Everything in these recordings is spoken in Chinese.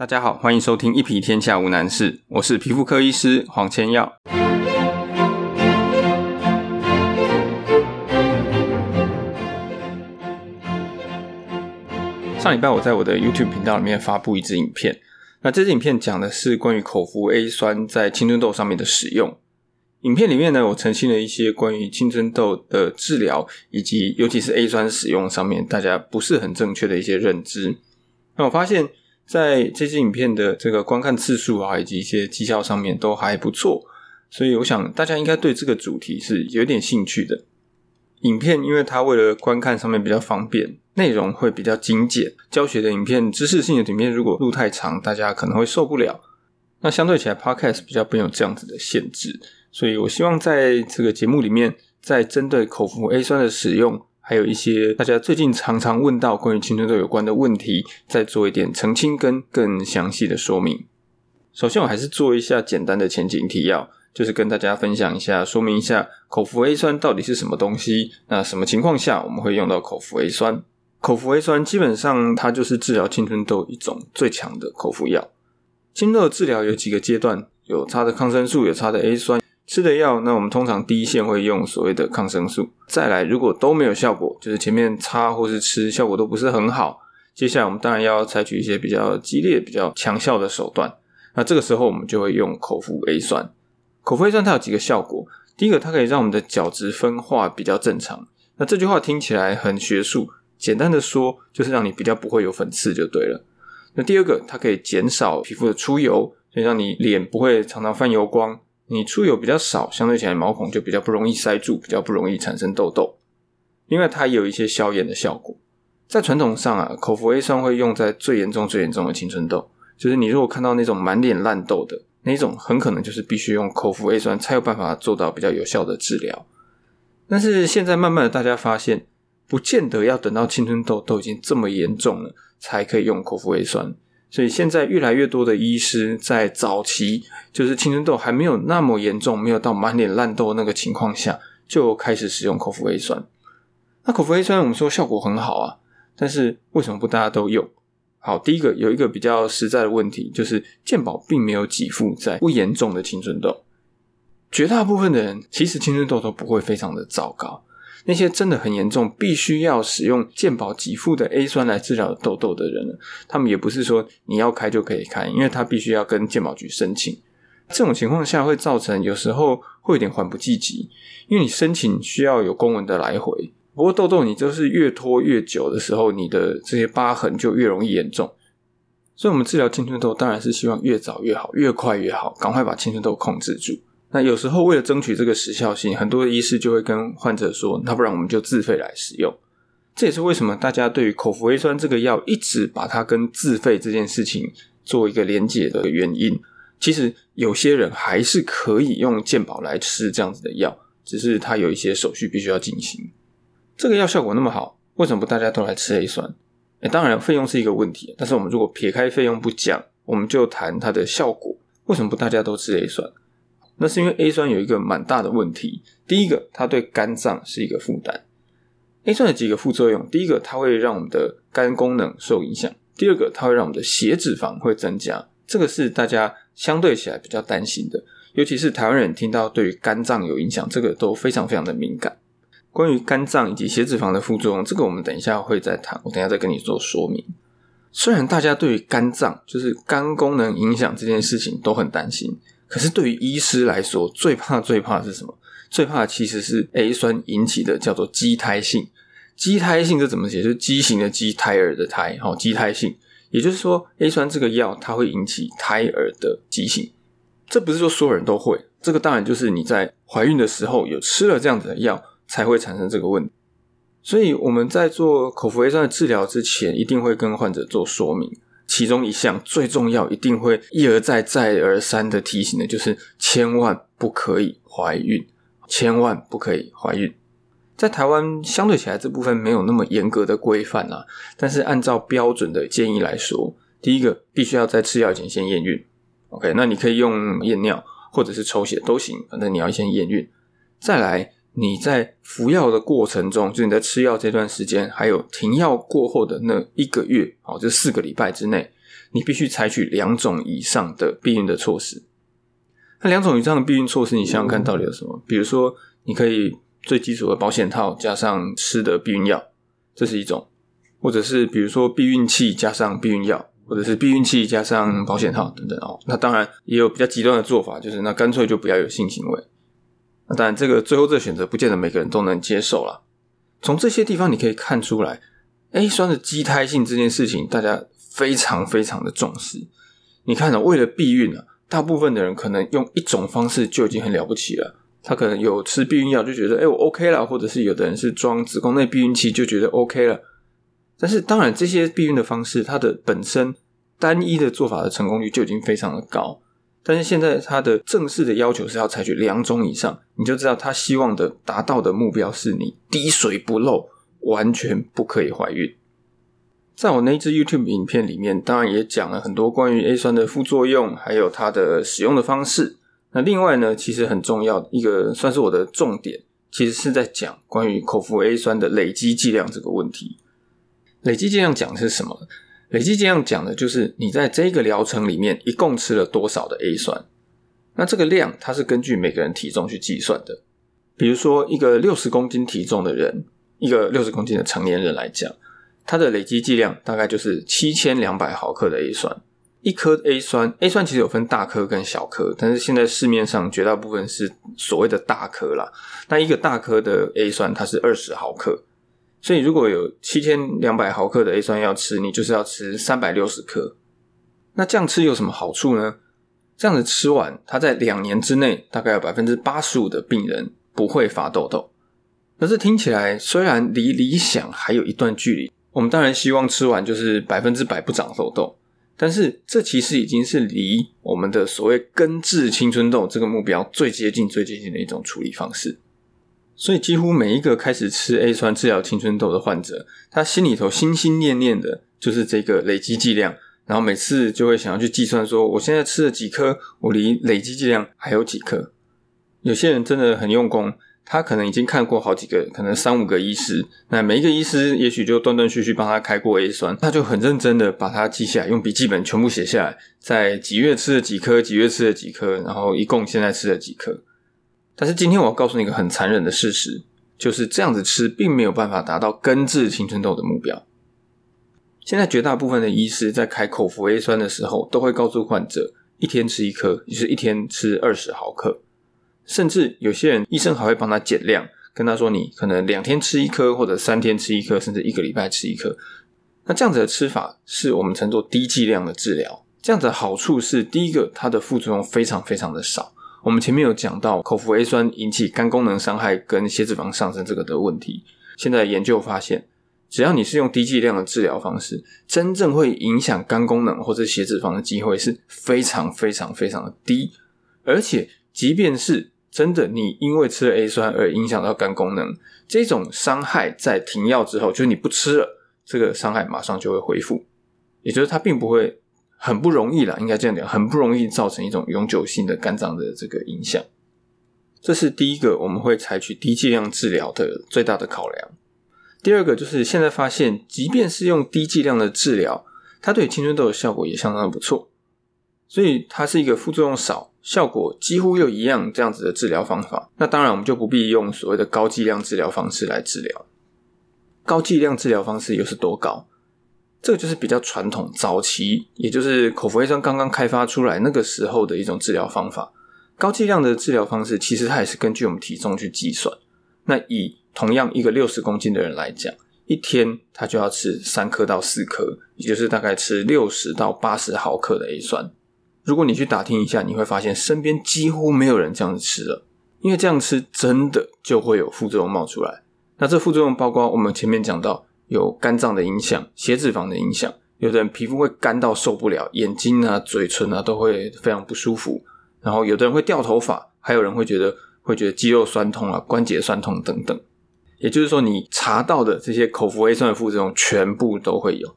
大家好，欢迎收听《一皮天下无难事》，我是皮肤科医师黄千耀。上礼拜我在我的 YouTube 频道里面发布一支影片，那这支影片讲的是关于口服 A 酸在青春痘上面的使用。影片里面呢，我澄清了一些关于青春痘的治疗，以及尤其是 A 酸使用上面大家不是很正确的一些认知。那我发现。在这支影片的这个观看次数啊，以及一些绩效上面都还不错，所以我想大家应该对这个主题是有点兴趣的。影片因为它为了观看上面比较方便，内容会比较精简。教学的影片、知识性的影片如果录太长，大家可能会受不了。那相对起来，Podcast 比较没有这样子的限制，所以我希望在这个节目里面，在针对口服 A 酸的使用。还有一些大家最近常常问到关于青春痘有关的问题，再做一点澄清跟更详细的说明。首先，我还是做一下简单的前景提要，就是跟大家分享一下，说明一下口服 A 酸到底是什么东西。那什么情况下我们会用到口服 A 酸？口服 A 酸基本上它就是治疗青春痘一种最强的口服药。青春痘治疗有几个阶段，有擦的抗生素，有擦的 A 酸。吃的药，那我们通常第一线会用所谓的抗生素。再来，如果都没有效果，就是前面擦或是吃效果都不是很好，接下来我们当然要采取一些比较激烈、比较强效的手段。那这个时候我们就会用口服 A 酸。口服 A 酸它有几个效果，第一个它可以让我们的角质分化比较正常。那这句话听起来很学术，简单的说就是让你比较不会有粉刺就对了。那第二个，它可以减少皮肤的出油，所以让你脸不会常常泛油光。你出油比较少，相对起来毛孔就比较不容易塞住，比较不容易产生痘痘。另外，它也有一些消炎的效果。在传统上啊，口服 A 酸会用在最严重、最严重的青春痘，就是你如果看到那种满脸烂痘的那种，很可能就是必须用口服 A 酸才有办法做到比较有效的治疗。但是现在慢慢的，大家发现，不见得要等到青春痘都已经这么严重了，才可以用口服 A 酸。所以现在越来越多的医师在早期，就是青春痘还没有那么严重，没有到满脸烂痘那个情况下，就开始使用口服 A 酸。那口服 A 酸我们说效果很好啊，但是为什么不大家都用？好，第一个有一个比较实在的问题，就是健保并没有给付在不严重的青春痘。绝大部分的人其实青春痘都不会非常的糟糕。那些真的很严重，必须要使用健保给付的 A 酸来治疗痘痘的人呢？他们也不是说你要开就可以开，因为他必须要跟健保局申请。这种情况下会造成有时候会有点缓不济急，因为你申请需要有公文的来回。不过痘痘你就是越拖越久的时候，你的这些疤痕就越容易严重。所以，我们治疗青春痘当然是希望越早越好，越快越好，赶快把青春痘控制住。那有时候为了争取这个时效性，很多的医师就会跟患者说：“那不然我们就自费来使用。”这也是为什么大家对于口服 A 酸这个药一直把它跟自费这件事情做一个连结的原因。其实有些人还是可以用健保来吃这样子的药，只是它有一些手续必须要进行。这个药效果那么好，为什么不大家都来吃 A 酸？哎，当然费用是一个问题，但是我们如果撇开费用不讲，我们就谈它的效果，为什么不大家都吃 A 酸？那是因为 A 酸有一个蛮大的问题。第一个，它对肝脏是一个负担。A 酸有几个副作用：第一个，它会让我们的肝功能受影响；第二个，它会让我们的血脂肪会增加。这个是大家相对起来比较担心的。尤其是台湾人听到对于肝脏有影响，这个都非常非常的敏感。关于肝脏以及血脂肪的副作用，这个我们等一下会再谈。我等一下再跟你做说明。虽然大家对于肝脏就是肝功能影响这件事情都很担心。可是对于医师来说，最怕最怕是什么？最怕其实是 A 酸引起的叫做畸胎性。畸胎性这怎么写？就畸形的畸，胎儿的胎，好，畸胎性。也就是说，A 酸这个药它会引起胎儿的畸形。这不是说所有人都会，这个当然就是你在怀孕的时候有吃了这样子的药才会产生这个问题。所以我们在做口服 A 酸的治疗之前，一定会跟患者做说明。其中一项最重要，一定会一而再、再而三的提醒的，就是千万不可以怀孕，千万不可以怀孕。在台湾相对起来，这部分没有那么严格的规范啊。但是按照标准的建议来说，第一个必须要在吃药前先验孕。OK，那你可以用验尿或者是抽血都行，反正你要先验孕。再来。你在服药的过程中，就你在吃药这段时间，还有停药过后的那一个月，哦，这四个礼拜之内，你必须采取两种以上的避孕的措施。那两种以上的避孕措施，你想想看到底有什么？比如说，你可以最基础的保险套加上吃的避孕药，这是一种；或者是比如说避孕器加上避孕药，或者是避孕器加上保险套等等哦。那当然也有比较极端的做法，就是那干脆就不要有性行为。那当然，这个最后这个选择不见得每个人都能接受了。从这些地方你可以看出来，A 酸的畸胎性这件事情，大家非常非常的重视。你看呢，为了避孕啊。大部分的人可能用一种方式就已经很了不起了，他可能有吃避孕药就觉得，哎，我 OK 了，或者是有的人是装子宫内避孕器就觉得 OK 了。但是当然，这些避孕的方式，它的本身单一的做法的成功率就已经非常的高。但是现在它的正式的要求是要采取两种以上，你就知道他希望的达到的目标是你滴水不漏，完全不可以怀孕。在我那支 YouTube 影片里面，当然也讲了很多关于 A 酸的副作用，还有它的使用的方式。那另外呢，其实很重要一个，算是我的重点，其实是在讲关于口服 A 酸的累积剂量这个问题。累积剂量讲的是什么？累积剂量讲的就是你在这个疗程里面一共吃了多少的 A 酸。那这个量它是根据每个人体重去计算的。比如说，一个六十公斤体重的人，一个六十公斤的成年人来讲。他的累积剂量大概就是七千两百毫克的 A 酸，一颗 A 酸，A 酸其实有分大颗跟小颗，但是现在市面上绝大部分是所谓的大颗啦。那一个大颗的 A 酸它是二十毫克，所以如果有七千两百毫克的 A 酸要吃，你就是要吃三百六十克。那这样吃有什么好处呢？这样子吃完，它在两年之内大概有百分之八十五的病人不会发痘痘。可是听起来虽然离理想还有一段距离。我们当然希望吃完就是百分之百不长痘痘，但是这其实已经是离我们的所谓根治青春痘这个目标最接近、最接近的一种处理方式。所以，几乎每一个开始吃 A 酸治疗青春痘的患者，他心里头心心念念的就是这个累积剂量，然后每次就会想要去计算说，我现在吃了几颗，我离累积剂量还有几颗。有些人真的很用功。他可能已经看过好几个，可能三五个医师，那每一个医师也许就断断续续帮他开过 A 酸，他就很认真的把它记下来，用笔记本全部写下来，在几月吃了几颗，几月吃了几颗，然后一共现在吃了几颗。但是今天我要告诉你一个很残忍的事实，就是这样子吃并没有办法达到根治青春痘的目标。现在绝大部分的医师在开口服 A 酸的时候，都会告诉患者一天吃一颗，就是一天吃二十毫克。甚至有些人，医生还会帮他减量，跟他说：“你可能两天吃一颗，或者三天吃一颗，甚至一个礼拜吃一颗。”那这样子的吃法是我们称作低剂量的治疗。这样子的好处是，第一个，它的副作用非常非常的少。我们前面有讲到口服 A 酸引起肝功能伤害跟血脂肪上升这个的问题。现在研究发现，只要你是用低剂量的治疗方式，真正会影响肝功能或者血脂肪的机会是非常非常非常的低，而且即便是真的，你因为吃了 A 酸而影响到肝功能，这种伤害在停药之后，就是你不吃了，这个伤害马上就会恢复。也就是它并不会很不容易啦，应该这样讲，很不容易造成一种永久性的肝脏的这个影响。这是第一个，我们会采取低剂量治疗的最大的考量。第二个就是现在发现，即便是用低剂量的治疗，它对青春痘的效果也相当的不错。所以它是一个副作用少、效果几乎又一样这样子的治疗方法。那当然，我们就不必用所谓的高剂量治疗方式来治疗。高剂量治疗方式又是多高？这个就是比较传统、早期，也就是口服 A 酸刚刚开发出来那个时候的一种治疗方法。高剂量的治疗方式，其实它也是根据我们体重去计算。那以同样一个六十公斤的人来讲，一天他就要吃三颗到四颗，也就是大概吃六十到八十毫克的 A 酸。如果你去打听一下，你会发现身边几乎没有人这样子吃了，因为这样吃真的就会有副作用冒出来。那这副作用包括我们前面讲到有肝脏的影响、血脂肪的影响，有的人皮肤会干到受不了，眼睛啊、嘴唇啊都会非常不舒服，然后有的人会掉头发，还有人会觉得会觉得肌肉酸痛啊、关节酸痛等等。也就是说，你查到的这些口服 A 酸的副作用全部都会有。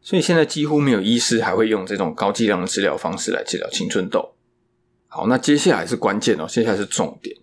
所以现在几乎没有医师还会用这种高剂量的治疗方式来治疗青春痘。好，那接下来是关键哦，接下来是重点。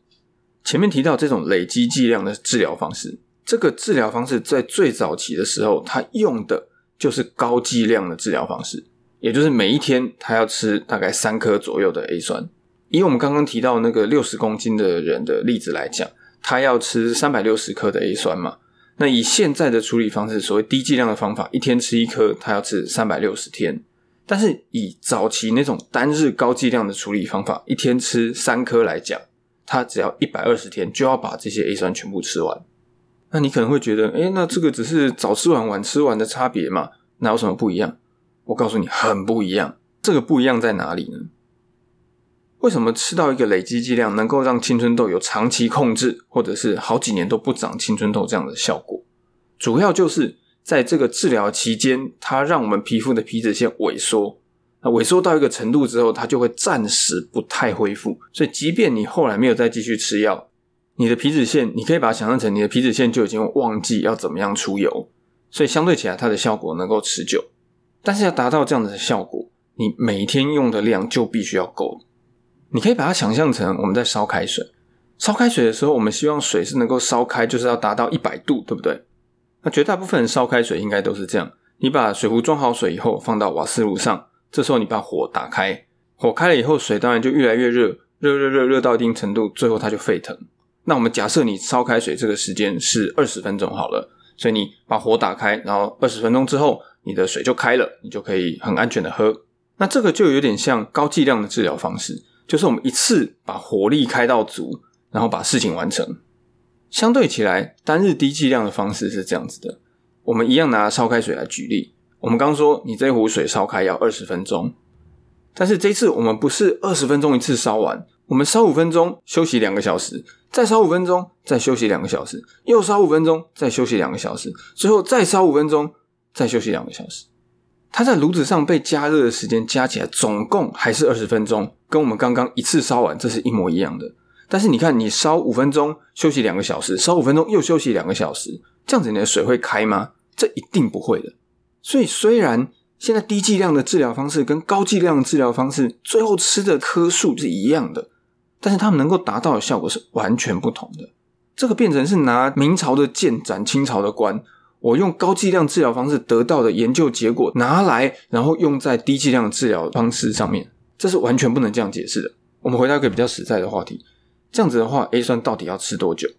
前面提到这种累积剂量的治疗方式，这个治疗方式在最早期的时候，它用的就是高剂量的治疗方式，也就是每一天他要吃大概三颗左右的 A 酸。以我们刚刚提到那个六十公斤的人的例子来讲，他要吃三百六十克的 A 酸嘛？那以现在的处理方式，所谓低剂量的方法，一天吃一颗，他要吃三百六十天。但是以早期那种单日高剂量的处理方法，一天吃三颗来讲，他只要一百二十天就要把这些 A 酸全部吃完。那你可能会觉得，哎，那这个只是早吃完晚吃完的差别嘛？哪有什么不一样？我告诉你，很不一样。这个不一样在哪里呢？为什么吃到一个累积剂量能够让青春痘有长期控制，或者是好几年都不长青春痘这样的效果？主要就是在这个治疗期间，它让我们皮肤的皮脂腺萎缩。那萎缩到一个程度之后，它就会暂时不太恢复。所以，即便你后来没有再继续吃药，你的皮脂腺，你可以把它想象成你的皮脂腺就已经忘记要怎么样出油。所以，相对起来，它的效果能够持久。但是，要达到这样的效果，你每天用的量就必须要够。你可以把它想象成我们在烧开水，烧开水的时候，我们希望水是能够烧开，就是要达到一百度，对不对？那绝大部分人烧开水应该都是这样：你把水壶装好水以后，放到瓦斯炉上，这时候你把火打开，火开了以后，水当然就越来越热，热热热热到一定程度，最后它就沸腾。那我们假设你烧开水这个时间是二十分钟好了，所以你把火打开，然后二十分钟之后，你的水就开了，你就可以很安全的喝。那这个就有点像高剂量的治疗方式。就是我们一次把火力开到足，然后把事情完成。相对起来，单日低剂量的方式是这样子的：我们一样拿烧开水来举例。我们刚说，你这壶水烧开要二十分钟，但是这次我们不是二十分钟一次烧完，我们烧五分钟，休息两个小时，再烧五分钟，再休息两个小时，又烧五分钟，再休息两个小时，最后再烧五分钟，再休息两个小时。它在炉子上被加热的时间加起来总共还是二十分钟，跟我们刚刚一次烧完这是一模一样的。但是你看，你烧五分钟休息两个小时，烧五分钟又休息两个小时，这样子你的水会开吗？这一定不会的。所以虽然现在低剂量的治疗方式跟高剂量的治疗方式最后吃的颗数是一样的，但是他们能够达到的效果是完全不同的。这个变成是拿明朝的剑斩清朝的官。我用高剂量治疗方式得到的研究结果拿来，然后用在低剂量治疗方式上面，这是完全不能这样解释的。我们回到一个比较实在的话题，这样子的话，A 酸到底要吃多久？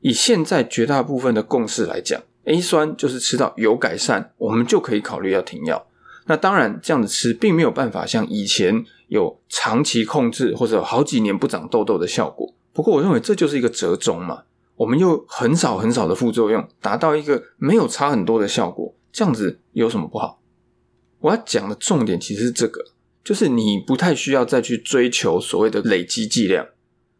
以现在绝大部分的共识来讲，A 酸就是吃到有改善，我们就可以考虑要停药。那当然，这样子吃并没有办法像以前有长期控制或者好几年不长痘痘的效果。不过，我认为这就是一个折中嘛。我们又很少很少的副作用，达到一个没有差很多的效果，这样子有什么不好？我要讲的重点其实是这个，就是你不太需要再去追求所谓的累积剂量。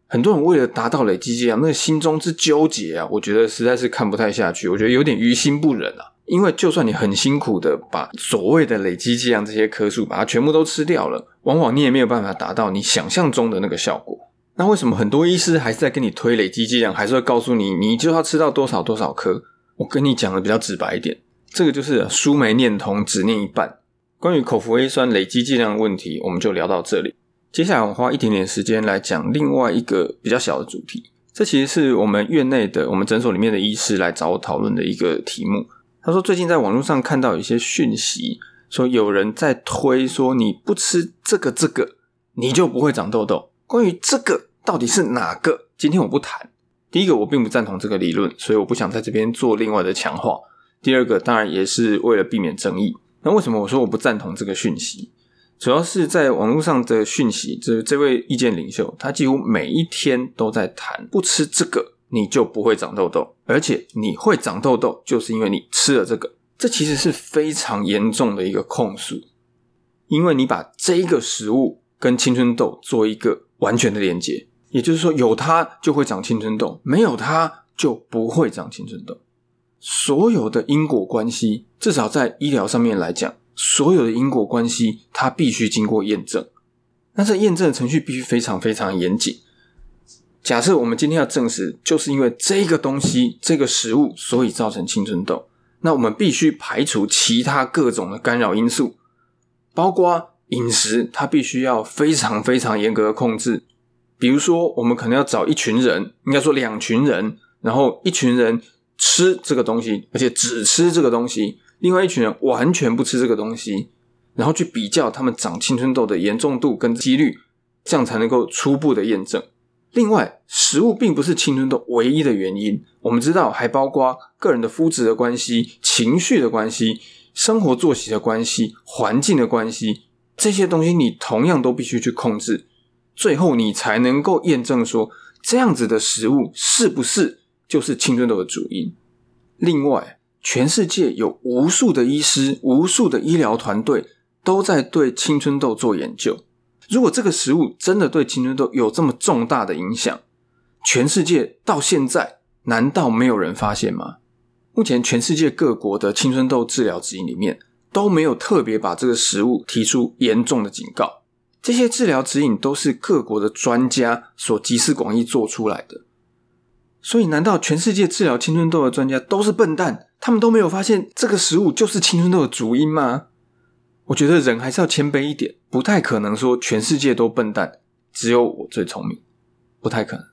很多人为了达到累积剂量，那个心中之纠结啊，我觉得实在是看不太下去。我觉得有点于心不忍啊。因为就算你很辛苦的把所谓的累积剂量这些颗数把它全部都吃掉了，往往你也没有办法达到你想象中的那个效果。那为什么很多医师还是在跟你推累积剂量，还是会告诉你，你就要吃到多少多少颗？我跟你讲的比较直白一点，这个就是书没念通，只念一半。关于口服 A 酸累积剂量的问题，我们就聊到这里。接下来我花一点点时间来讲另外一个比较小的主题。这其实是我们院内的、我们诊所里面的医师来找我讨论的一个题目。他说，最近在网络上看到一些讯息，说有人在推说，你不吃这个这个，你就不会长痘痘。关于这个。到底是哪个？今天我不谈。第一个，我并不赞同这个理论，所以我不想在这边做另外的强化。第二个，当然也是为了避免争议。那为什么我说我不赞同这个讯息？主要是在网络上的讯息，这这位意见领袖，他几乎每一天都在谈，不吃这个你就不会长痘痘，而且你会长痘痘，就是因为你吃了这个。这其实是非常严重的一个控诉，因为你把这一个食物跟青春痘做一个完全的连接。也就是说，有它就会长青春痘，没有它就不会长青春痘。所有的因果关系，至少在医疗上面来讲，所有的因果关系它必须经过验证。那这验证的程序必须非常非常严谨。假设我们今天要证实，就是因为这个东西、这个食物，所以造成青春痘，那我们必须排除其他各种的干扰因素，包括饮食，它必须要非常非常严格的控制。比如说，我们可能要找一群人，应该说两群人，然后一群人吃这个东西，而且只吃这个东西；另外一群人完全不吃这个东西。然后去比较他们长青春痘的严重度跟几率，这样才能够初步的验证。另外，食物并不是青春痘唯一的原因，我们知道还包括个人的肤质的关系、情绪的关系、生活作息的关系、环境的关系，这些东西你同样都必须去控制，最后你才能够验证说这样子的食物是不是就是青春痘的主因。另外，全世界有无数的医师、无数的医疗团队。都在对青春痘做研究。如果这个食物真的对青春痘有这么重大的影响，全世界到现在难道没有人发现吗？目前全世界各国的青春痘治疗指引里面都没有特别把这个食物提出严重的警告。这些治疗指引都是各国的专家所集思广益做出来的。所以，难道全世界治疗青春痘的专家都是笨蛋？他们都没有发现这个食物就是青春痘的主因吗？我觉得人还是要谦卑一点，不太可能说全世界都笨蛋，只有我最聪明，不太可能。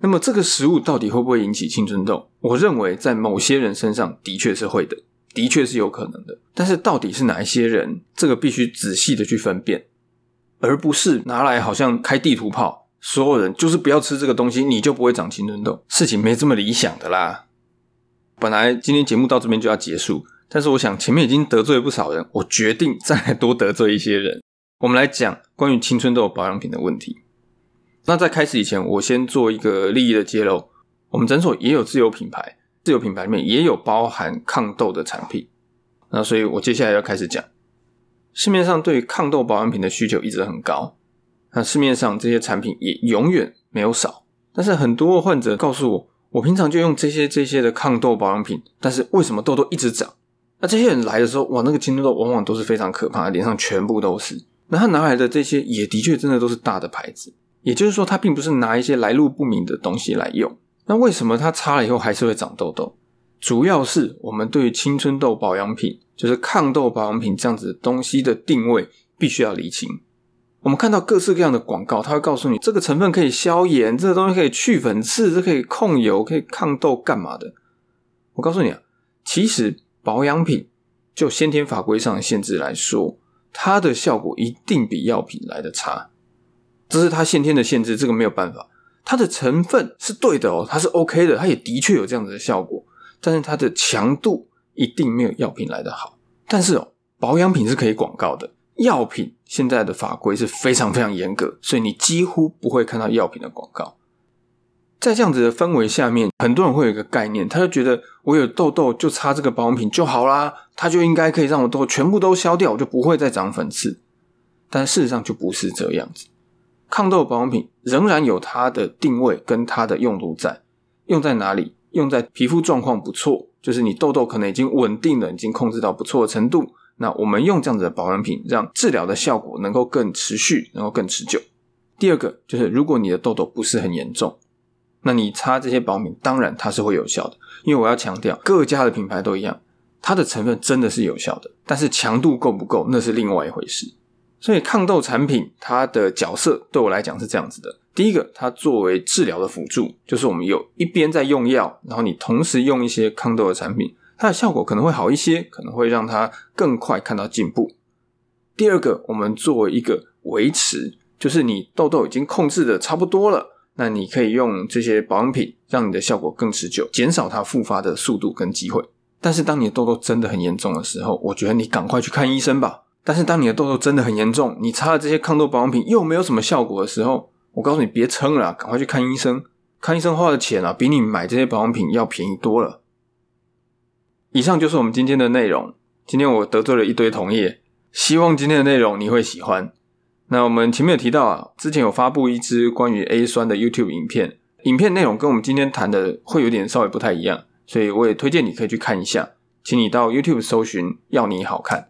那么这个食物到底会不会引起青春痘？我认为在某些人身上的确是会的，的确是有可能的。但是到底是哪一些人，这个必须仔细的去分辨，而不是拿来好像开地图炮，所有人就是不要吃这个东西，你就不会长青春痘。事情没这么理想的啦。本来今天节目到这边就要结束。但是我想前面已经得罪了不少人，我决定再来多得罪一些人。我们来讲关于青春痘保养品的问题。那在开始以前，我先做一个利益的揭露。我们诊所也有自有品牌，自有品牌里面也有包含抗痘的产品。那所以我接下来要开始讲，市面上对于抗痘保养品的需求一直很高，那市面上这些产品也永远没有少。但是很多患者告诉我，我平常就用这些这些的抗痘保养品，但是为什么痘痘一直长？那这些人来的时候，哇，那个青春痘往往都是非常可怕的，脸上全部都是。那他拿来的这些也的确真的都是大的牌子，也就是说，他并不是拿一些来路不明的东西来用。那为什么他擦了以后还是会长痘痘？主要是我们对于青春痘保养品，就是抗痘保养品这样子东西的定位必须要厘清。我们看到各式各样的广告，他会告诉你这个成分可以消炎，这个东西可以去粉刺，这可以控油，可以抗痘，干嘛的？我告诉你啊，其实。保养品就先天法规上的限制来说，它的效果一定比药品来的差，这是它先天的限制，这个没有办法。它的成分是对的哦，它是 OK 的，它也的确有这样子的效果，但是它的强度一定没有药品来的好。但是哦，保养品是可以广告的，药品现在的法规是非常非常严格，所以你几乎不会看到药品的广告。在这样子的氛围下面，很多人会有一个概念，他就觉得我有痘痘就擦这个保养品就好啦，它就应该可以让我痘全部都消掉，我就不会再长粉刺。但事实上就不是这样子，抗痘保养品仍然有它的定位跟它的用途在，用在哪里？用在皮肤状况不错，就是你痘痘可能已经稳定了，已经控制到不错的程度，那我们用这样子的保养品，让治疗的效果能够更持续，能够更持久。第二个就是，如果你的痘痘不是很严重。那你擦这些保敏，当然它是会有效的，因为我要强调，各家的品牌都一样，它的成分真的是有效的，但是强度够不够，那是另外一回事。所以抗痘产品它的角色对我来讲是这样子的：第一个，它作为治疗的辅助，就是我们有一边在用药，然后你同时用一些抗痘的产品，它的效果可能会好一些，可能会让它更快看到进步。第二个，我们作为一个维持，就是你痘痘已经控制的差不多了。那你可以用这些保养品，让你的效果更持久，减少它复发的速度跟机会。但是，当你的痘痘真的很严重的时候，我觉得你赶快去看医生吧。但是，当你的痘痘真的很严重，你擦了这些抗痘保养品又没有什么效果的时候，我告诉你别撑了，赶快去看医生。看医生花的钱啊，比你买这些保养品要便宜多了。以上就是我们今天的内容。今天我得罪了一堆同业，希望今天的内容你会喜欢。那我们前面有提到啊，之前有发布一支关于 A 酸的 YouTube 影片，影片内容跟我们今天谈的会有点稍微不太一样，所以我也推荐你可以去看一下，请你到 YouTube 搜寻“要你好看”。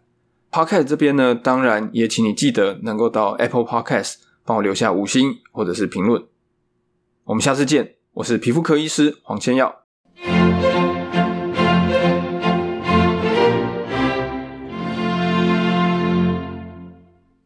Podcast 这边呢，当然也请你记得能够到 Apple Podcast 帮我留下五星或者是评论。我们下次见，我是皮肤科医师黄千耀。